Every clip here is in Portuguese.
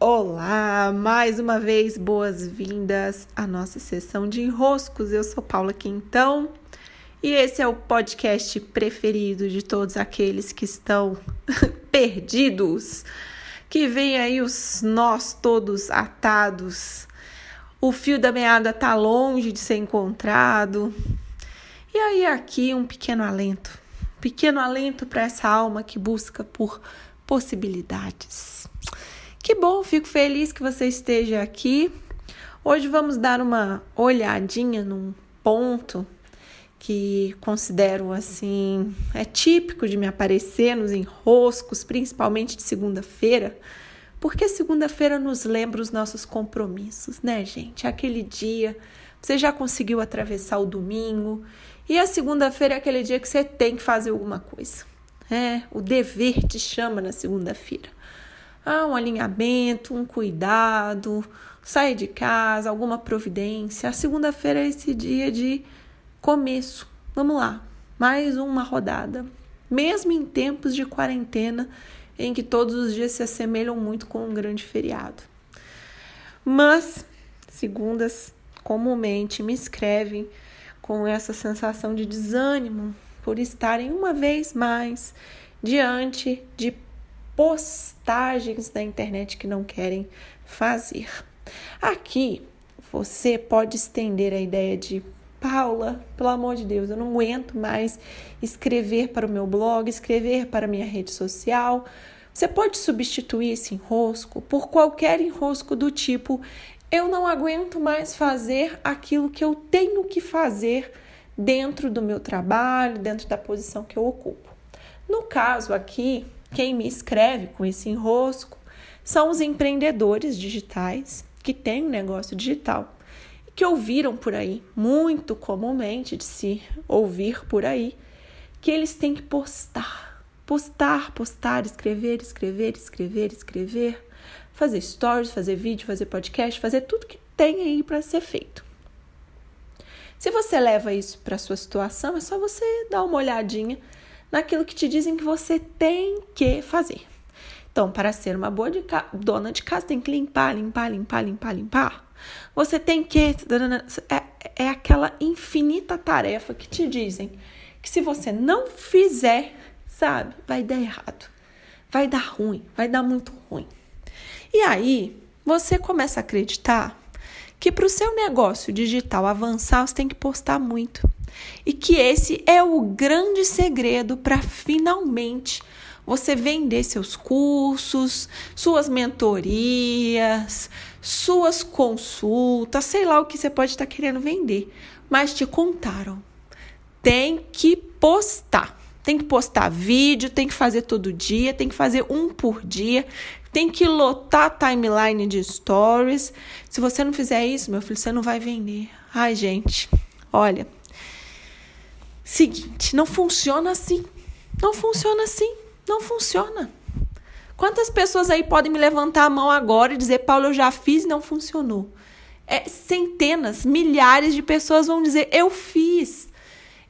Olá, mais uma vez boas-vindas à nossa sessão de enroscos. Eu sou Paula Quintão e esse é o podcast preferido de todos aqueles que estão perdidos, que vem aí os nós todos atados, o fio da meada tá longe de ser encontrado. E aí aqui um pequeno alento, pequeno alento para essa alma que busca por possibilidades. Que bom, fico feliz que você esteja aqui. Hoje vamos dar uma olhadinha num ponto que considero assim, é típico de me aparecer nos enroscos, principalmente de segunda-feira, porque segunda-feira nos lembra os nossos compromissos, né, gente? Aquele dia, você já conseguiu atravessar o domingo, e a segunda-feira é aquele dia que você tem que fazer alguma coisa. É, o dever te chama na segunda-feira ah, um alinhamento, um cuidado, sair de casa, alguma providência. A segunda-feira é esse dia de começo. Vamos lá, mais uma rodada. Mesmo em tempos de quarentena, em que todos os dias se assemelham muito com um grande feriado. Mas, segundas comumente me escrevem com essa sensação de desânimo por estarem uma vez mais diante de postagens na internet que não querem fazer. Aqui você pode estender a ideia de Paula, pelo amor de Deus, eu não aguento mais escrever para o meu blog, escrever para a minha rede social. Você pode substituir esse enrosco por qualquer enrosco do tipo: eu não aguento mais fazer aquilo que eu tenho que fazer dentro do meu trabalho, dentro da posição que eu ocupo. No caso aqui, quem me escreve com esse enrosco são os empreendedores digitais que têm um negócio digital e que ouviram por aí, muito comumente de se ouvir por aí, que eles têm que postar, postar, postar, escrever, escrever, escrever, escrever, fazer stories, fazer vídeo, fazer podcast, fazer tudo que tem aí para ser feito. Se você leva isso para sua situação, é só você dar uma olhadinha naquilo que te dizem que você tem que fazer. Então, para ser uma boa de dona de casa, tem que limpar, limpar, limpar, limpar, limpar. Você tem que. É, é aquela infinita tarefa que te dizem que se você não fizer, sabe, vai dar errado. Vai dar ruim, vai dar muito ruim. E aí, você começa a acreditar que para o seu negócio digital avançar, você tem que postar muito. E que esse é o grande segredo para finalmente você vender seus cursos, suas mentorias, suas consultas, sei lá o que você pode estar querendo vender, mas te contaram. Tem que postar. Tem que postar vídeo, tem que fazer todo dia, tem que fazer um por dia, tem que lotar timeline de stories. Se você não fizer isso, meu filho, você não vai vender. Ai, gente, olha, Seguinte, não funciona assim. Não funciona assim. Não funciona. Quantas pessoas aí podem me levantar a mão agora e dizer, Paulo, eu já fiz e não funcionou? É, centenas, milhares de pessoas vão dizer, eu fiz.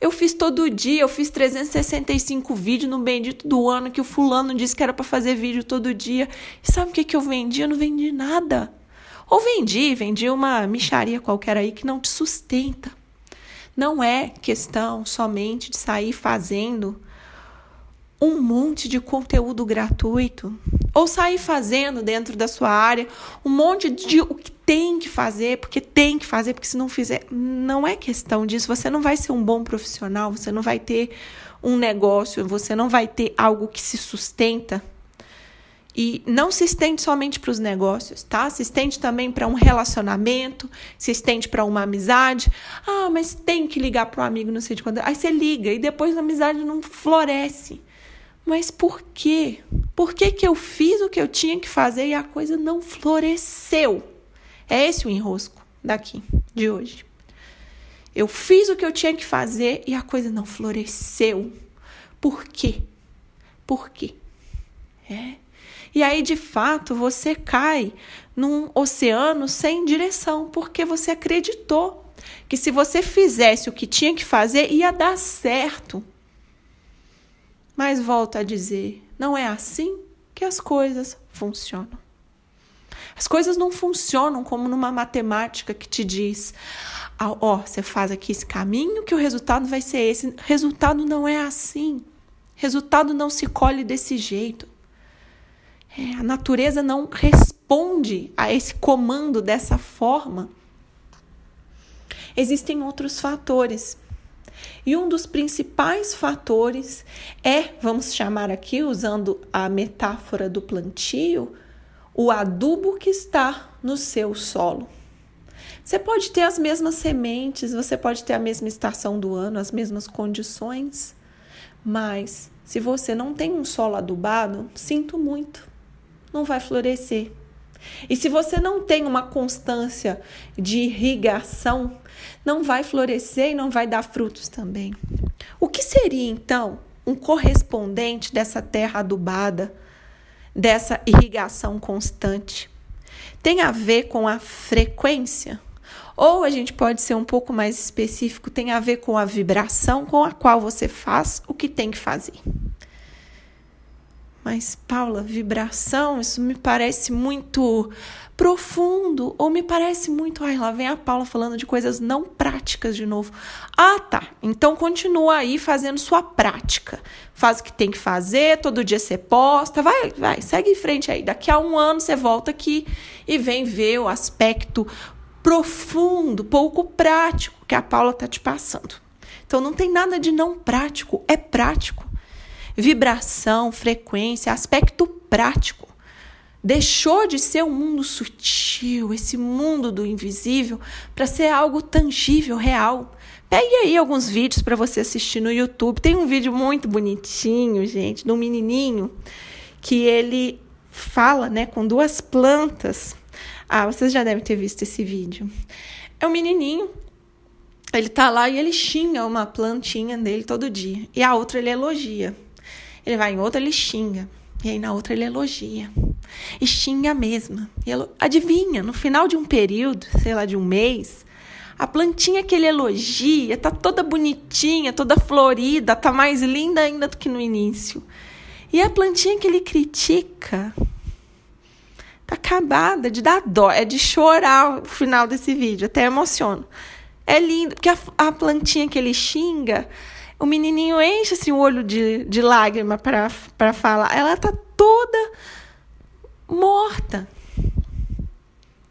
Eu fiz todo dia, eu fiz 365 vídeos no bendito do ano que o fulano disse que era para fazer vídeo todo dia. E sabe o que, que eu vendi? Eu não vendi nada. Ou vendi, vendi uma micharia qualquer aí que não te sustenta. Não é questão somente de sair fazendo um monte de conteúdo gratuito ou sair fazendo dentro da sua área um monte de o que tem que fazer, porque tem que fazer, porque se não fizer, não é questão disso. Você não vai ser um bom profissional, você não vai ter um negócio, você não vai ter algo que se sustenta e não se estende somente para os negócios, tá? Se estende também para um relacionamento, se estende para uma amizade. Ah, mas tem que ligar para o amigo, não sei de quando. Aí você liga e depois a amizade não floresce. Mas por quê? Por que, que eu fiz o que eu tinha que fazer e a coisa não floresceu? É esse o enrosco daqui, de hoje. Eu fiz o que eu tinha que fazer e a coisa não floresceu. Por quê? Por quê? É. E aí, de fato, você cai num oceano sem direção, porque você acreditou que se você fizesse o que tinha que fazer, ia dar certo. Mas volto a dizer, não é assim que as coisas funcionam. As coisas não funcionam como numa matemática que te diz: ó, oh, você faz aqui esse caminho que o resultado vai ser esse. Resultado não é assim. Resultado não se colhe desse jeito. É, a natureza não responde a esse comando dessa forma. Existem outros fatores. E um dos principais fatores é, vamos chamar aqui, usando a metáfora do plantio, o adubo que está no seu solo. Você pode ter as mesmas sementes, você pode ter a mesma estação do ano, as mesmas condições, mas se você não tem um solo adubado, sinto muito, não vai florescer. E se você não tem uma constância de irrigação, não vai florescer e não vai dar frutos também. O que seria então um correspondente dessa terra adubada? dessa irrigação constante. Tem a ver com a frequência, ou a gente pode ser um pouco mais específico, tem a ver com a vibração com a qual você faz o que tem que fazer. Mas, Paula, vibração, isso me parece muito profundo, ou me parece muito. Ai, lá vem a Paula falando de coisas não práticas de novo. Ah, tá. Então continua aí fazendo sua prática. Faz o que tem que fazer, todo dia você posta. Vai, vai, segue em frente aí. Daqui a um ano você volta aqui e vem ver o aspecto profundo, pouco prático que a Paula tá te passando. Então não tem nada de não prático, é prático. Vibração, frequência, aspecto prático. Deixou de ser um mundo sutil, esse mundo do invisível, para ser algo tangível, real. Pegue aí alguns vídeos para você assistir no YouTube. Tem um vídeo muito bonitinho, gente, de um menininho que ele fala, né, com duas plantas. Ah, vocês já devem ter visto esse vídeo. É um menininho, ele tá lá e ele xinga uma plantinha dele todo dia. E a outra ele elogia. Ele vai em outra, ele xinga. E aí na outra ele elogia. E xinga a mesma. Adivinha, no final de um período, sei lá, de um mês, a plantinha que ele elogia tá toda bonitinha, toda florida, tá mais linda ainda do que no início. E a plantinha que ele critica tá acabada de dar dó, é de chorar o final desse vídeo, até emociono. É lindo, porque a, a plantinha que ele xinga o menininho enche assim, o olho de, de lágrima para falar. Ela tá toda morta.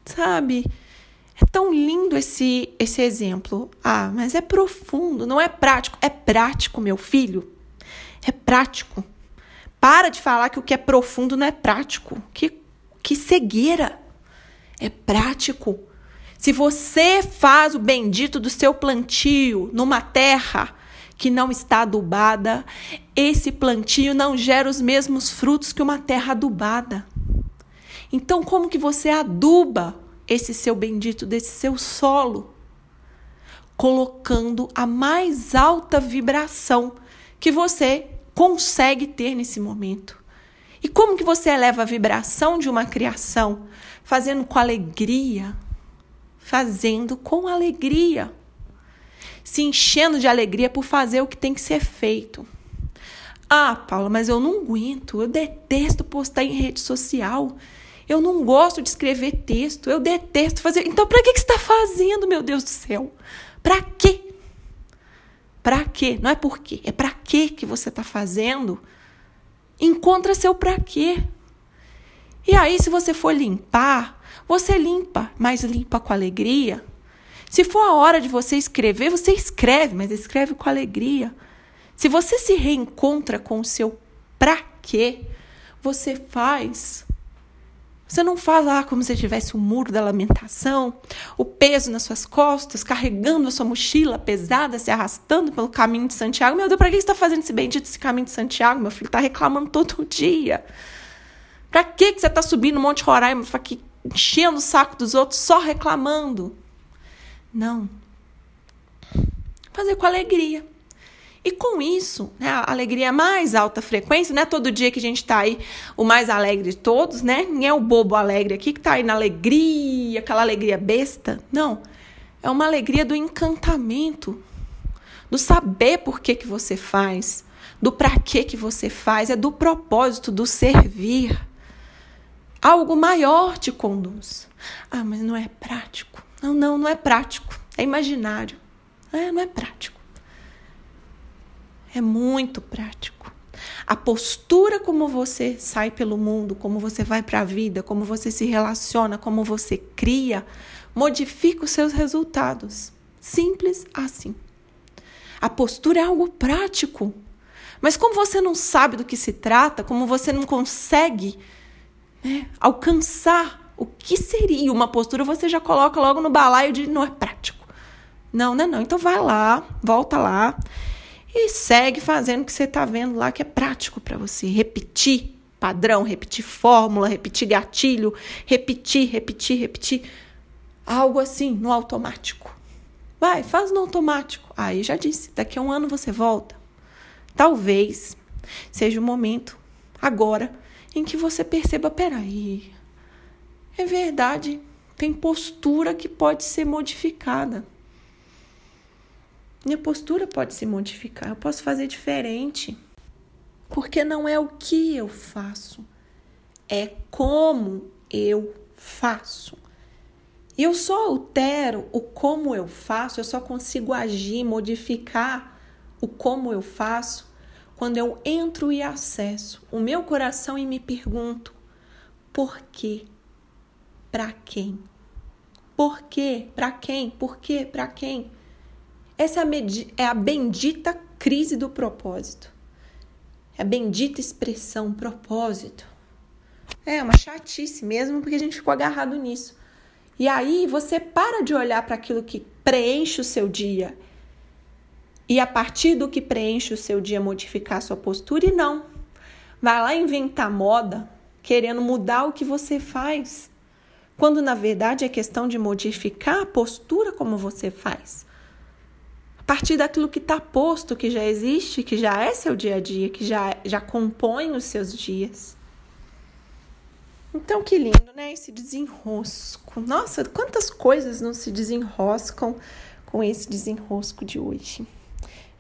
Sabe? É tão lindo esse, esse exemplo. Ah, mas é profundo, não é prático. É prático, meu filho. É prático. Para de falar que o que é profundo não é prático. Que, que cegueira. É prático. Se você faz o bendito do seu plantio numa terra que não está adubada, esse plantio não gera os mesmos frutos que uma terra adubada. Então, como que você aduba esse seu bendito desse seu solo? Colocando a mais alta vibração que você consegue ter nesse momento. E como que você eleva a vibração de uma criação? Fazendo com alegria. Fazendo com alegria se enchendo de alegria por fazer o que tem que ser feito. Ah, Paula, mas eu não aguento, eu detesto postar em rede social. Eu não gosto de escrever texto, eu detesto fazer. Então, para que, que você está fazendo, meu Deus do céu? Para quê? Para quê? Não é por quê, é para quê que você está fazendo. Encontra seu para quê. E aí, se você for limpar, você limpa, mas limpa com alegria, se for a hora de você escrever, você escreve, mas escreve com alegria. Se você se reencontra com o seu pra quê, você faz. Você não faz lá como se tivesse o muro da lamentação, o peso nas suas costas, carregando a sua mochila pesada, se arrastando pelo caminho de Santiago. Meu Deus, para que você está fazendo esse bendito esse caminho de Santiago? Meu filho está reclamando todo dia. Para que você está subindo o Monte Roraima, aqui enchendo o saco dos outros, só reclamando? Não. Fazer com alegria. E com isso, né, a alegria mais alta frequência, não é todo dia que a gente está aí o mais alegre de todos, né? Nem é o bobo alegre aqui que está aí na alegria, aquela alegria besta. Não. É uma alegria do encantamento, do saber por que, que você faz, do para que, que você faz, é do propósito, do servir. Algo maior te conduz. Ah, mas não é prático. Não, não, não é prático. É imaginário. É, não é prático. É muito prático. A postura como você sai pelo mundo, como você vai para a vida, como você se relaciona, como você cria, modifica os seus resultados. Simples assim. A postura é algo prático. Mas como você não sabe do que se trata, como você não consegue né, alcançar o que seria uma postura, você já coloca logo no balaio de não é prático. Não, não, é não. Então vai lá, volta lá e segue fazendo o que você está vendo lá que é prático para você. Repetir padrão, repetir fórmula, repetir gatilho, repetir, repetir, repetir. Algo assim, no automático. Vai, faz no automático. Aí já disse, daqui a um ano você volta. Talvez seja o momento, agora, em que você perceba: peraí, é verdade, tem postura que pode ser modificada. Minha postura pode se modificar, eu posso fazer diferente. Porque não é o que eu faço, é como eu faço. E eu só altero o como eu faço, eu só consigo agir, modificar o como eu faço quando eu entro e acesso o meu coração e me pergunto: por quê? Para quem? Por quê? Para quem? Por quê? Para quem? Essa é a bendita crise do propósito. É a bendita expressão propósito. É uma chatice mesmo, porque a gente ficou agarrado nisso. E aí você para de olhar para aquilo que preenche o seu dia e a partir do que preenche o seu dia modificar a sua postura e não. Vai lá inventar moda querendo mudar o que você faz, quando na verdade é questão de modificar a postura como você faz. A partir daquilo que está posto, que já existe, que já é seu dia a dia, que já, já compõe os seus dias. Então, que lindo, né? Esse desenrosco. Nossa, quantas coisas não se desenroscam com esse desenrosco de hoje.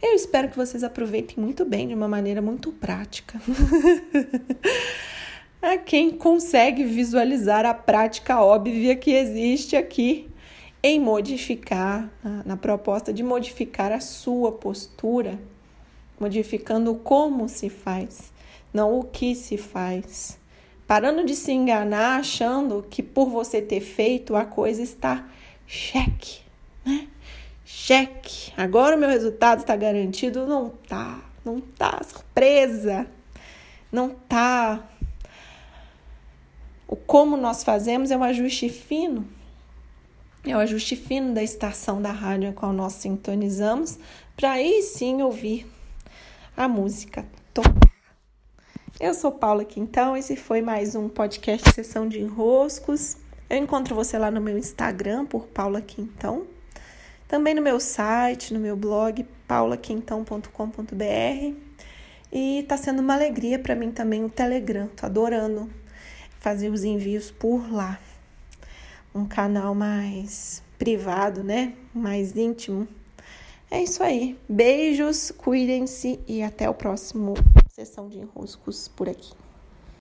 Eu espero que vocês aproveitem muito bem de uma maneira muito prática. a quem consegue visualizar a prática óbvia que existe aqui em modificar, na, na proposta de modificar a sua postura, modificando como se faz, não o que se faz parando de se enganar achando que por você ter feito a coisa está cheque, né? Cheque. Agora o meu resultado está garantido, não tá, não tá, surpresa. Não tá. O como nós fazemos é um ajuste fino. É o ajuste fino da estação da rádio a qual nós sintonizamos, para aí sim ouvir a música. Eu sou Paula Quintão, esse foi mais um podcast Sessão de Enroscos. Eu encontro você lá no meu Instagram por Paula Quintão, também no meu site, no meu blog paulaquintão.com.br. E tá sendo uma alegria para mim também o Telegram. Tô adorando fazer os envios por lá. Um canal mais privado, né? Mais íntimo. É isso aí. Beijos, cuidem-se e até o próximo sessão de enroscos por aqui.